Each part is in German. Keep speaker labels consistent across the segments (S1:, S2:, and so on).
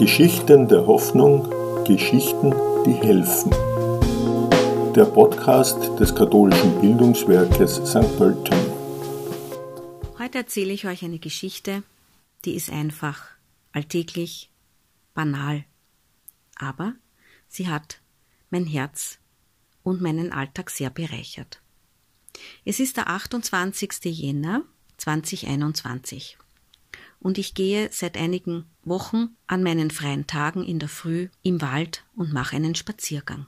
S1: Geschichten der Hoffnung, Geschichten, die helfen. Der Podcast des katholischen Bildungswerkes St. Pölten.
S2: Heute erzähle ich euch eine Geschichte, die ist einfach, alltäglich, banal. Aber sie hat mein Herz und meinen Alltag sehr bereichert. Es ist der 28. Jänner 2021 und ich gehe seit einigen Wochen an meinen freien Tagen in der Früh im Wald und mache einen Spaziergang.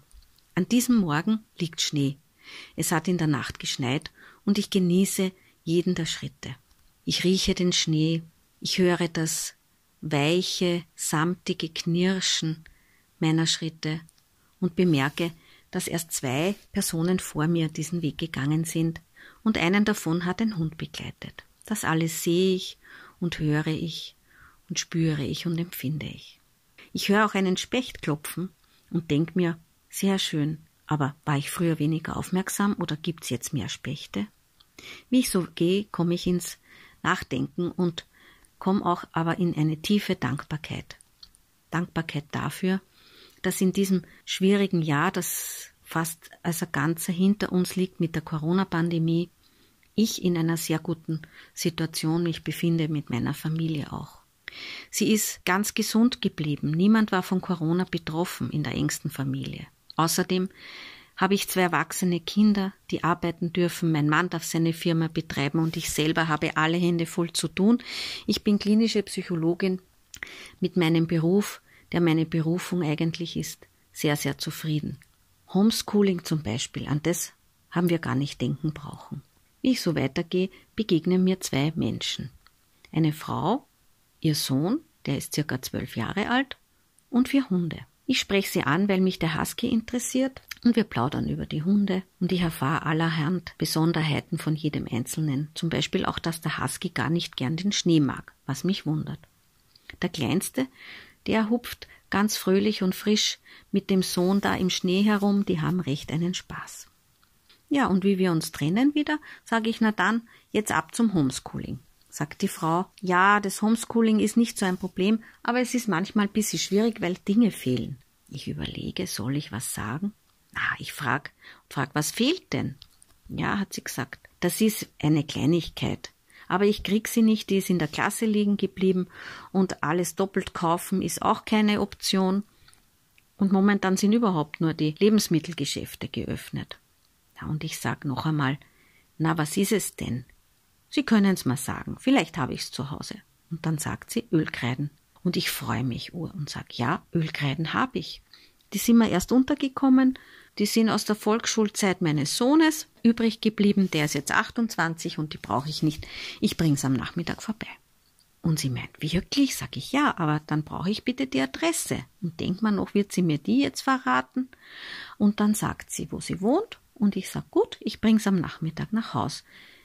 S2: An diesem Morgen liegt Schnee. Es hat in der Nacht geschneit und ich genieße jeden der Schritte. Ich rieche den Schnee, ich höre das weiche, samtige Knirschen meiner Schritte und bemerke, dass erst zwei Personen vor mir diesen Weg gegangen sind und einen davon hat ein Hund begleitet. Das alles sehe ich und höre ich und spüre ich und empfinde ich. Ich höre auch einen Specht klopfen und denke mir, sehr schön, aber war ich früher weniger aufmerksam oder gibt's jetzt mehr Spechte? Wie ich so gehe, komme ich ins Nachdenken und komme auch aber in eine tiefe Dankbarkeit. Dankbarkeit dafür, dass in diesem schwierigen Jahr, das fast als ein Ganzer hinter uns liegt mit der Corona-Pandemie, ich in einer sehr guten Situation mich befinde mit meiner Familie auch. Sie ist ganz gesund geblieben. Niemand war von Corona betroffen in der engsten Familie. Außerdem habe ich zwei erwachsene Kinder, die arbeiten dürfen. Mein Mann darf seine Firma betreiben und ich selber habe alle Hände voll zu tun. Ich bin klinische Psychologin mit meinem Beruf, der meine Berufung eigentlich ist, sehr, sehr zufrieden. Homeschooling zum Beispiel, an das haben wir gar nicht denken brauchen. Wie ich so weitergehe, begegnen mir zwei Menschen. Eine Frau, ihr Sohn, der ist circa zwölf Jahre alt, und vier Hunde. Ich spreche sie an, weil mich der Husky interessiert, und wir plaudern über die Hunde, und ich erfahre allerhand Besonderheiten von jedem Einzelnen, zum Beispiel auch, dass der Husky gar nicht gern den Schnee mag, was mich wundert. Der Kleinste, der hupft ganz fröhlich und frisch mit dem Sohn da im Schnee herum, die haben recht einen Spaß. Ja, und wie wir uns trennen wieder, sage ich, na dann, jetzt ab zum Homeschooling. Sagt die Frau, ja, das Homeschooling ist nicht so ein Problem, aber es ist manchmal ein bisschen schwierig, weil Dinge fehlen. Ich überlege, soll ich was sagen? Ah, ich frag, frag, was fehlt denn? Ja, hat sie gesagt, das ist eine Kleinigkeit. Aber ich krieg sie nicht, die ist in der Klasse liegen geblieben und alles doppelt kaufen ist auch keine Option. Und momentan sind überhaupt nur die Lebensmittelgeschäfte geöffnet. Und ich sag noch einmal, na, was ist es denn? Sie können's mal sagen, vielleicht habe ich's zu Hause. Und dann sagt sie Ölkreiden. Und ich freue mich ur und sag, ja, Ölkreiden habe ich. Die sind mir erst untergekommen, die sind aus der Volksschulzeit meines Sohnes übrig geblieben, der ist jetzt 28 und die brauche ich nicht. Ich bring's am Nachmittag vorbei. Und sie meint, wirklich? Sag ich ja, aber dann brauche ich bitte die Adresse. Und denkt man noch, wird sie mir die jetzt verraten? Und dann sagt sie, wo sie wohnt und ich sag, gut, ich bring's am Nachmittag nach Haus.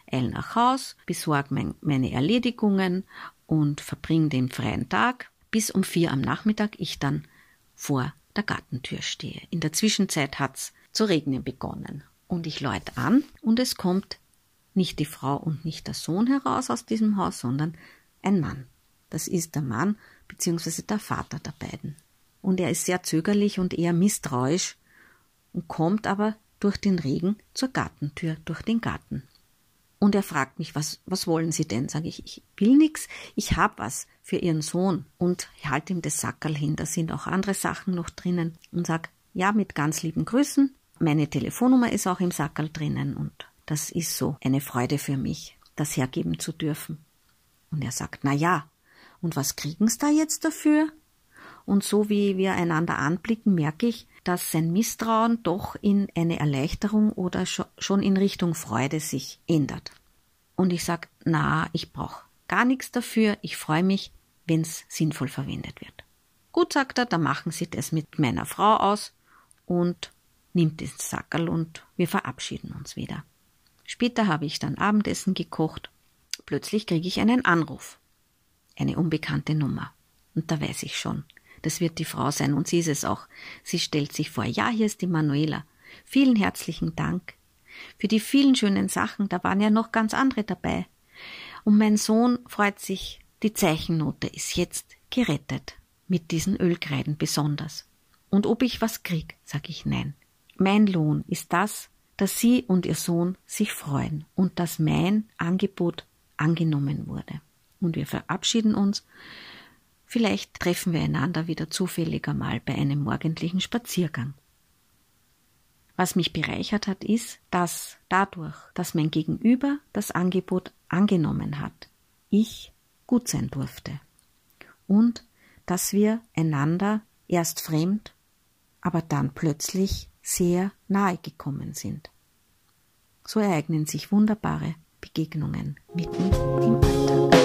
S2: Eil nach Haus, besorg mein, meine Erledigungen und verbring den freien Tag, bis um vier am Nachmittag ich dann vor der Gartentür stehe. In der Zwischenzeit hat's zu regnen begonnen. Und ich läute an und es kommt nicht die Frau und nicht der Sohn heraus aus diesem Haus, sondern ein Mann. Das ist der Mann bzw. der Vater der beiden. Und er ist sehr zögerlich und eher misstrauisch und kommt aber durch den Regen zur Gartentür, durch den Garten. Und er fragt mich, was, was wollen Sie denn? Sage ich, ich will nix, ich hab was für Ihren Sohn und halte ihm das Sackerl hin, da sind auch andere Sachen noch drinnen und sag, ja, mit ganz lieben Grüßen. Meine Telefonnummer ist auch im Sackerl drinnen und das ist so eine Freude für mich, das hergeben zu dürfen. Und er sagt, na ja, und was kriegen's da jetzt dafür? Und so wie wir einander anblicken, merke ich, dass sein Misstrauen doch in eine Erleichterung oder schon in Richtung Freude sich ändert. Und ich sag, na, ich brauche gar nichts dafür, ich freue mich, wenn's sinnvoll verwendet wird. Gut, sagt er, dann machen Sie das mit meiner Frau aus und nimmt den Sackerl und wir verabschieden uns wieder. Später habe ich dann Abendessen gekocht. Plötzlich kriege ich einen Anruf. Eine unbekannte Nummer. Und da weiß ich schon, das wird die Frau sein und sie ist es auch. Sie stellt sich vor, ja, hier ist die Manuela. Vielen herzlichen Dank. Für die vielen schönen Sachen, da waren ja noch ganz andere dabei. Und mein Sohn freut sich, die Zeichennote ist jetzt gerettet. mit diesen Ölkreiden besonders. Und ob ich was krieg, sag ich nein. Mein Lohn ist das, dass Sie und Ihr Sohn sich freuen und dass mein Angebot angenommen wurde. Und wir verabschieden uns. Vielleicht treffen wir einander wieder zufälliger mal bei einem morgendlichen Spaziergang. Was mich bereichert hat, ist, dass dadurch, dass mein Gegenüber das Angebot angenommen hat, ich gut sein durfte. Und dass wir einander erst fremd, aber dann plötzlich sehr nahe gekommen sind. So ereignen sich wunderbare Begegnungen mitten im Alltag.